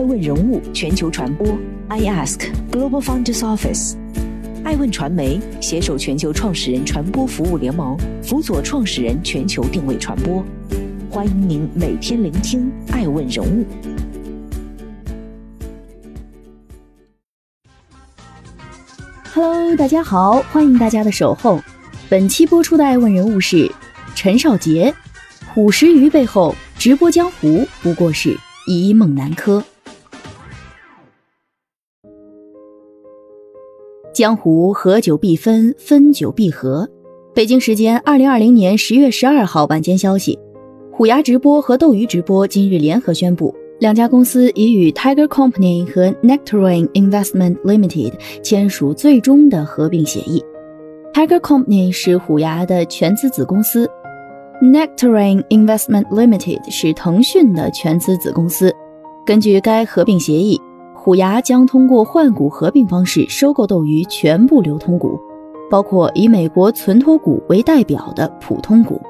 爱问人物全球传播，I Ask Global Founders Office，爱问传媒携手全球创始人传播服务联盟，辅佐创始人全球定位传播。欢迎您每天聆听爱问人物。Hello，大家好，欢迎大家的守候。本期播出的爱问人物是陈少杰，虎食鱼背后，直播江湖不过是一梦南柯。江湖合久必分，分久必合。北京时间二零二零年十月十二号晚间消息，虎牙直播和斗鱼直播今日联合宣布，两家公司已与 Tiger Company 和 Nectarine Investment Limited 签署最终的合并协议。Tiger Company 是虎牙的全资子公司，Nectarine Investment Limited 是腾讯的全资子公司。根据该合并协议。虎牙将通过换股合并方式收购斗鱼全部流通股，包括以美国存托股为代表的普通股。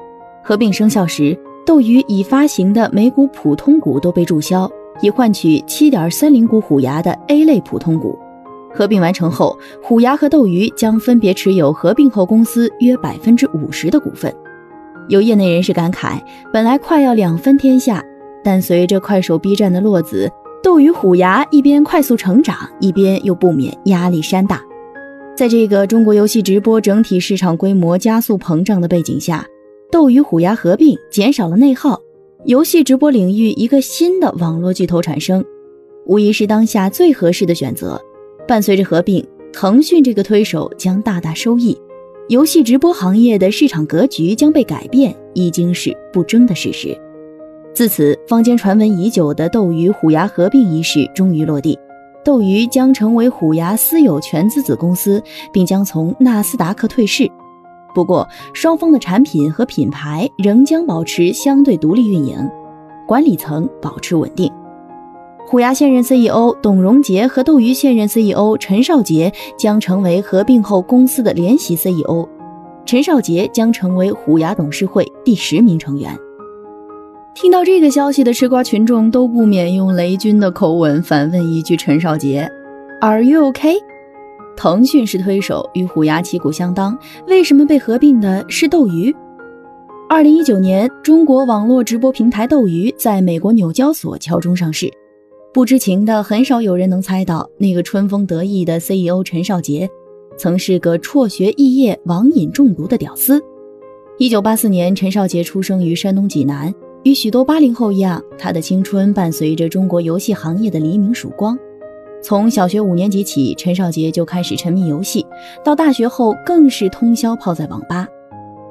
合并生效时，斗鱼已发行的每股普通股都被注销，以换取七点三零股虎牙的 A 类普通股。合并完成后，虎牙和斗鱼将分别持有合并后公司约百分之五十的股份。有业内人士感慨，本来快要两分天下，但随着快手、B 站的落子。斗鱼虎牙一边快速成长，一边又不免压力山大。在这个中国游戏直播整体市场规模加速膨胀的背景下，斗鱼虎牙合并减少了内耗，游戏直播领域一个新的网络巨头产生，无疑是当下最合适的选择。伴随着合并，腾讯这个推手将大大收益，游戏直播行业的市场格局将被改变，已经是不争的事实。自此，坊间传闻已久的斗鱼虎牙合并一事终于落地，斗鱼将成为虎牙私有全资子公司，并将从纳斯达克退市。不过，双方的产品和品牌仍将保持相对独立运营，管理层保持稳定。虎牙现任 CEO 董荣杰和斗鱼现任 CEO 陈少杰将成为合并后公司的联席 CEO，陈少杰将成为虎牙董事会第十名成员。听到这个消息的吃瓜群众都不免用雷军的口吻反问一句：“陈少杰，Are you OK？” 腾讯是推手，与虎牙旗鼓相当，为什么被合并的是斗鱼？二零一九年，中国网络直播平台斗鱼在美国纽交所敲钟上市。不知情的很少有人能猜到，那个春风得意的 CEO 陈少杰，曾是个辍学肄业、网瘾中毒的屌丝。一九八四年，陈少杰出生于山东济南。与许多八零后一样，他的青春伴随着中国游戏行业的黎明曙光。从小学五年级起，陈少杰就开始沉迷游戏，到大学后更是通宵泡在网吧。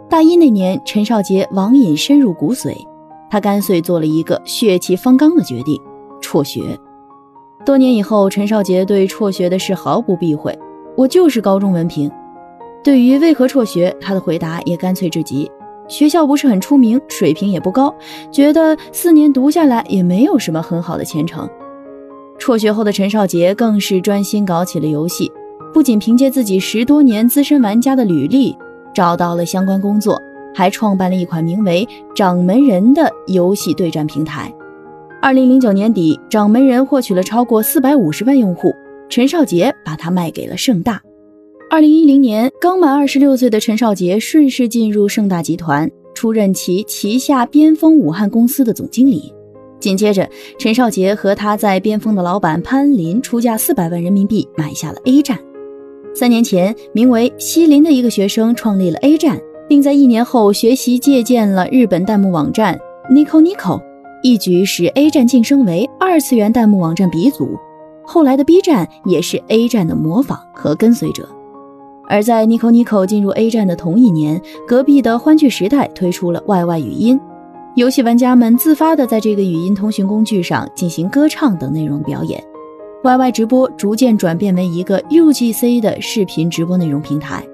大一那年，陈少杰网瘾深入骨髓，他干脆做了一个血气方刚的决定：辍学。多年以后，陈少杰对辍学的事毫不避讳：“我就是高中文凭。”对于为何辍学，他的回答也干脆至极。学校不是很出名，水平也不高，觉得四年读下来也没有什么很好的前程。辍学后的陈少杰更是专心搞起了游戏，不仅凭借自己十多年资深玩家的履历找到了相关工作，还创办了一款名为《掌门人》的游戏对战平台。二零零九年底，《掌门人》获取了超过四百五十万用户，陈少杰把它卖给了盛大。二零一零年，刚满二十六岁的陈少杰顺势进入盛大集团，出任其旗下边锋武汉公司的总经理。紧接着，陈少杰和他在边锋的老板潘林出价四百万人民币买下了 A 站。三年前，名为西林的一个学生创立了 A 站，并在一年后学习借鉴了日本弹幕网站 Nico Nico，一举使 A 站晋升为二次元弹幕网站鼻祖。后来的 B 站也是 A 站的模仿和跟随者。而在 Nico Nico 进入 A 站的同一年，隔壁的欢聚时代推出了 YY 语音，游戏玩家们自发的在这个语音通讯工具上进行歌唱等内容表演。YY 直播逐渐转变为一个 UGC 的视频直播内容平台。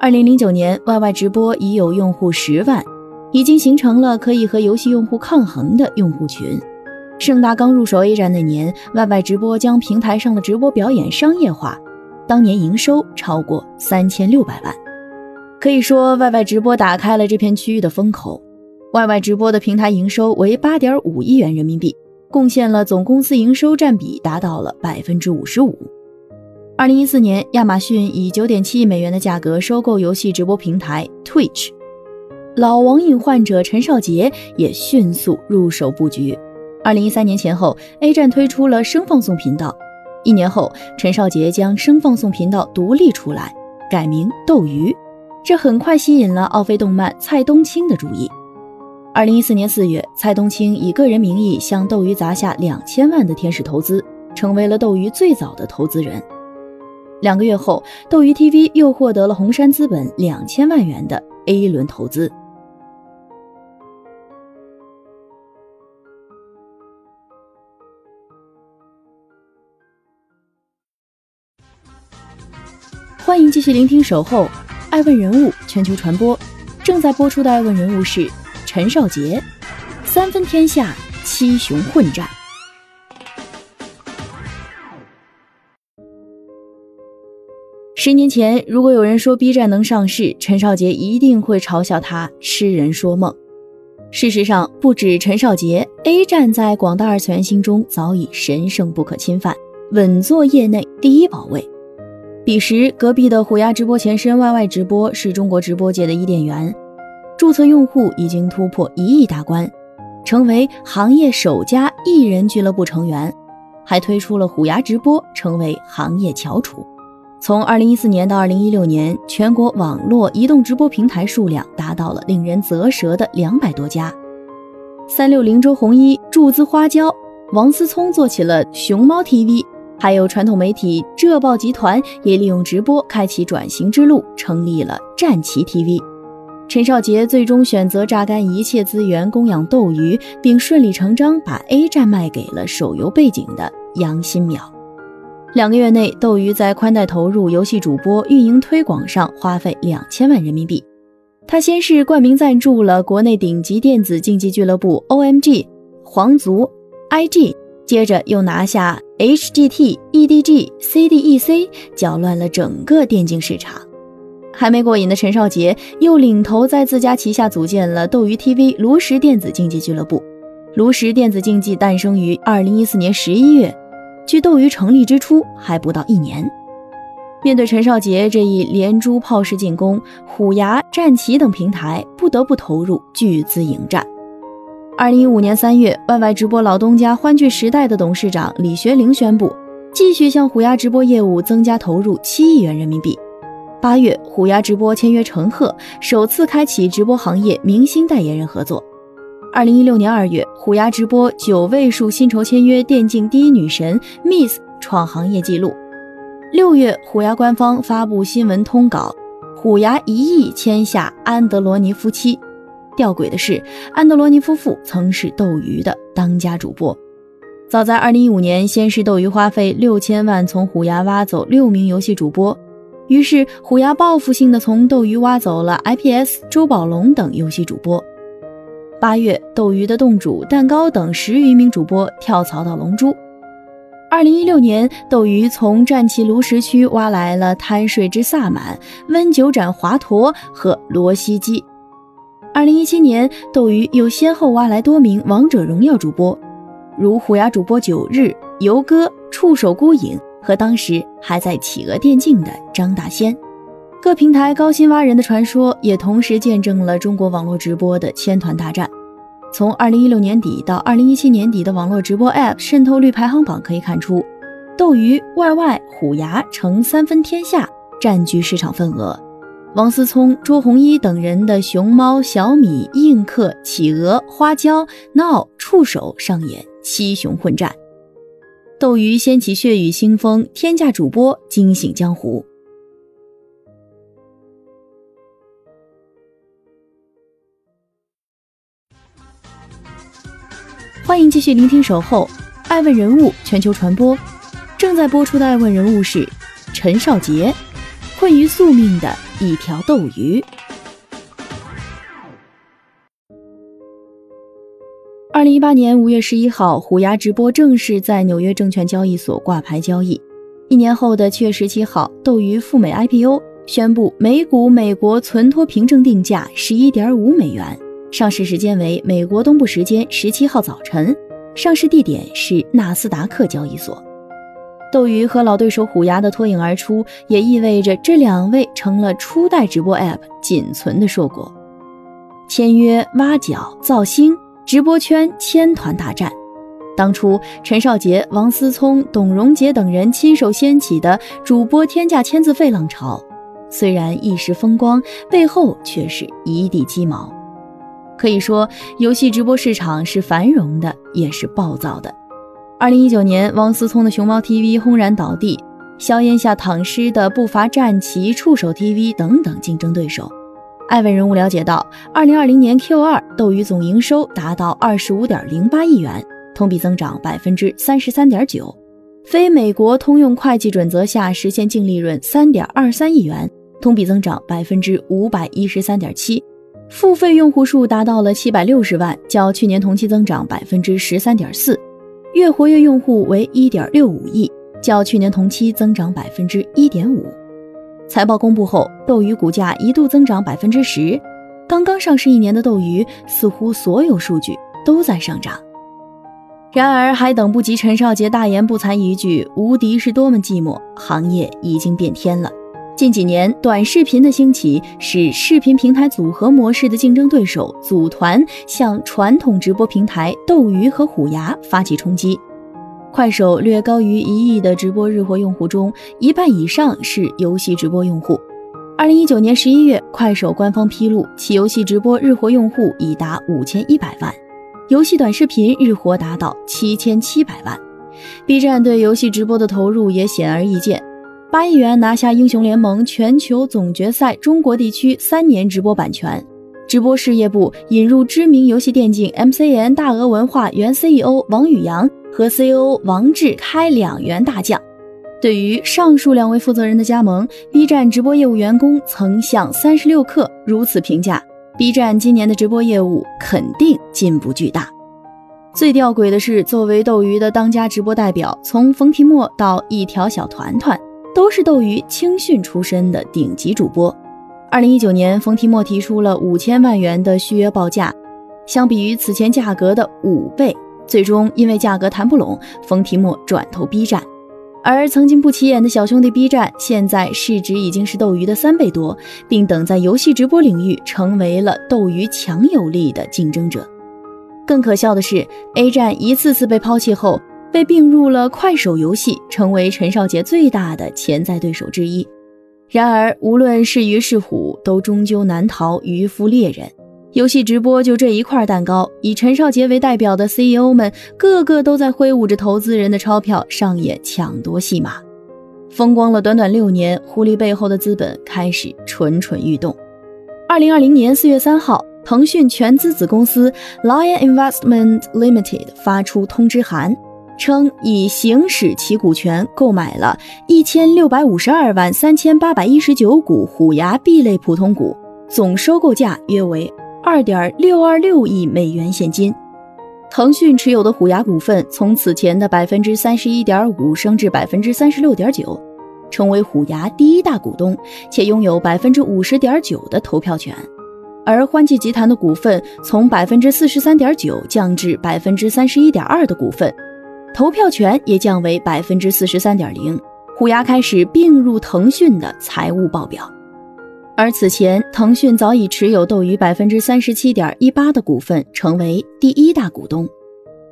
二零零九年，YY 直播已有用户十万，已经形成了可以和游戏用户抗衡的用户群。盛大刚入手 A 站那年，YY 直播将平台上的直播表演商业化。当年营收超过三千六百万，可以说 YY 直播打开了这片区域的风口。YY 直播的平台营收为八点五亿元人民币，贡献了总公司营收占比达到了百分之五十五。二零一四年，亚马逊以九点七亿美元的价格收购游戏直播平台 Twitch，老网瘾患者陈少杰也迅速入手布局。二零一三年前后，A 站推出了声放送频道，一年后，陈少杰将声放送频道独立出来，改名斗鱼，这很快吸引了奥飞动漫蔡东青的注意。二零一四年四月，蔡东青以个人名义向斗鱼砸下两千万的天使投资，成为了斗鱼最早的投资人。两个月后，斗鱼 TV 又获得了红杉资本两千万元的 A 轮投资。欢迎继续聆听《守候》，爱问人物全球传播，正在播出的爱问人物是。陈少杰，三分天下，七雄混战。十年前，如果有人说 B 站能上市，陈少杰一定会嘲笑他痴人说梦。事实上，不止陈少杰，A 站在广大二次元心中早已神圣不可侵犯，稳坐业内第一宝位。彼时，隔壁的虎牙直播前身 YY 直播是中国直播界的伊甸园。注册用户已经突破一亿大关，成为行业首家艺人俱乐部成员，还推出了虎牙直播，成为行业翘楚。从二零一四年到二零一六年，全国网络移动直播平台数量达到了令人啧舌的两百多家。三六零周鸿祎注资花椒，王思聪做起了熊猫 TV，还有传统媒体浙报集团也利用直播开启转型之路，成立了战旗 TV。陈少杰最终选择榨干一切资源供养斗鱼，并顺理成章把 A 站卖给了手游背景的杨新淼。两个月内，斗鱼在宽带投入、游戏主播、运营推广上花费两千万人民币。他先是冠名赞助了国内顶级电子竞技俱乐部 OMG、皇族、IG，接着又拿下 HGT、EDG、CDEC，搅乱了整个电竞市场。还没过瘾的陈少杰又领头在自家旗下组建了斗鱼 TV 炉石电子竞技俱乐部。炉石电子竞技诞生于二零一四年十一月，距斗鱼成立之初还不到一年。面对陈少杰这一连珠炮式进攻，虎牙、战旗等平台不得不投入巨资迎战。二零一五年三月，YY 直播老东家欢聚时代的董事长李学凌宣布，继续向虎牙直播业务增加投入七亿元人民币。八月，虎牙直播签约陈赫，首次开启直播行业明星代言人合作。二零一六年二月，虎牙直播九位数薪酬签约电竞第一女神 Miss，创行业纪录。六月，虎牙官方发布新闻通稿，虎牙一亿签下安德罗尼夫妻。吊诡的是，安德罗尼夫妇曾是斗鱼的当家主播。早在二零一五年，先是斗鱼花费六千万从虎牙挖走六名游戏主播。于是，虎牙报复性的从斗鱼挖走了 IPS、周宝龙等游戏主播。八月，斗鱼的洞主蛋糕等十余名主播跳槽到龙珠。二零一六年，斗鱼从战旗炉石区挖来了贪睡之萨满、温酒斩华佗和罗西基。二零一七年，斗鱼又先后挖来多名王者荣耀主播，如虎牙主播九日、游哥、触手孤影。和当时还在企鹅电竞的张大仙，各平台高薪挖人的传说也同时见证了中国网络直播的千团大战。从二零一六年底到二零一七年底的网络直播 App 渗透率排行榜可以看出，斗鱼、YY、虎牙呈三分天下，占据市场份额。王思聪、周鸿祎等人的熊猫、小米、映客、企鹅、花椒、闹、触手上演七雄混战。斗鱼掀起血雨腥风，天价主播惊醒江湖。欢迎继续聆听《守候》，爱问人物全球传播，正在播出的爱问人物是陈少杰，困于宿命的一条斗鱼。二零一八年五月十一号，虎牙直播正式在纽约证券交易所挂牌交易。一年后的七月十七号，斗鱼赴美 IPO，宣布每股美国存托凭证定价十一点五美元，上市时间为美国东部时间十七号早晨，上市地点是纳斯达克交易所。斗鱼和老对手虎牙的脱颖而出，也意味着这两位成了初代直播 App 仅存的硕果。签约、挖角、造星，直播圈千团大战。当初陈少杰、王思聪、董荣杰等人亲手掀起的主播天价签字费浪潮，虽然一时风光，背后却是一地鸡毛。可以说，游戏直播市场是繁荣的，也是暴躁的。二零一九年，王思聪的熊猫 TV 轰然倒地，硝烟下躺尸的不乏战旗、触手 TV 等等竞争对手。艾问人物了解到，二零二零年 Q 二斗鱼总营收达到二十五点零八亿元，同比增长百分之三十三点九，非美国通用会计准则下实现净利润三点二三亿元，同比增长百分之五百一十三点七，付费用户数达到了七百六十万，较去年同期增长百分之十三点四。月活跃用户为一点六五亿，较去年同期增长百分之一点五。财报公布后，斗鱼股价一度增长百分之十。刚刚上市一年的斗鱼，似乎所有数据都在上涨。然而，还等不及陈少杰大言不惭一句“无敌是多么寂寞”，行业已经变天了。近几年，短视频的兴起使视频平台组合模式的竞争对手组团向传统直播平台斗鱼和虎牙发起冲击。快手略高于一亿的直播日活用户中，一半以上是游戏直播用户。二零一九年十一月，快手官方披露，其游戏直播日活用户已达五千一百万，游戏短视频日活达到七千七百万。B 站对游戏直播的投入也显而易见。八亿元拿下英雄联盟全球总决赛中国地区三年直播版权，直播事业部引入知名游戏电竞 MCN 大鹅文化原 CEO 王宇阳和 CEO 王志开两员大将。对于上述两位负责人的加盟，B 站直播业务员工曾向三十六氪如此评价：B 站今年的直播业务肯定进步巨大。最吊诡的是，作为斗鱼的当家直播代表，从冯提莫到一条小团团。都是斗鱼青训出身的顶级主播。二零一九年，冯提莫提出了五千万元的续约报价，相比于此前价格的五倍。最终因为价格谈不拢，冯提莫转投 B 站。而曾经不起眼的小兄弟 B 站，现在市值已经是斗鱼的三倍多，并等在游戏直播领域成为了斗鱼强有力的竞争者。更可笑的是，A 站一次次被抛弃后。被并入了快手游戏，成为陈少杰最大的潜在对手之一。然而，无论是鱼是虎，都终究难逃渔夫猎人。游戏直播就这一块蛋糕，以陈少杰为代表的 CEO 们，个个都在挥舞着投资人的钞票，上演抢夺戏码。风光了短短六年，狐狸背后的资本开始蠢蠢欲动。二零二零年四月三号，腾讯全资子公司 Lion Investment Limited 发出通知函。称已行使其股权购买了一千六百五十二万三千八百一十九股虎牙 B 类普通股，总收购价约为二点六二六亿美元现金。腾讯持有的虎牙股份从此前的百分之三十一点五升至百分之三十六点九，成为虎牙第一大股东，且拥有百分之五十点九的投票权。而欢聚集团的股份从百分之四十三点九降至百分之三十一点二的股份。投票权也降为百分之四十三点零，虎牙开始并入腾讯的财务报表。而此前，腾讯早已持有斗鱼百分之三十七点一八的股份，成为第一大股东。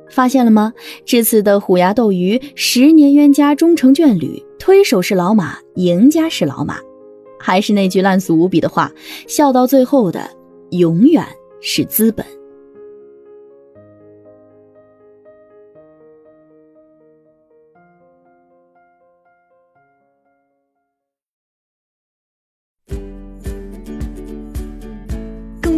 发现了吗？这次的虎牙斗鱼十年冤家终成眷侣，推手是老马，赢家是老马。还是那句烂俗无比的话：笑到最后的，永远是资本。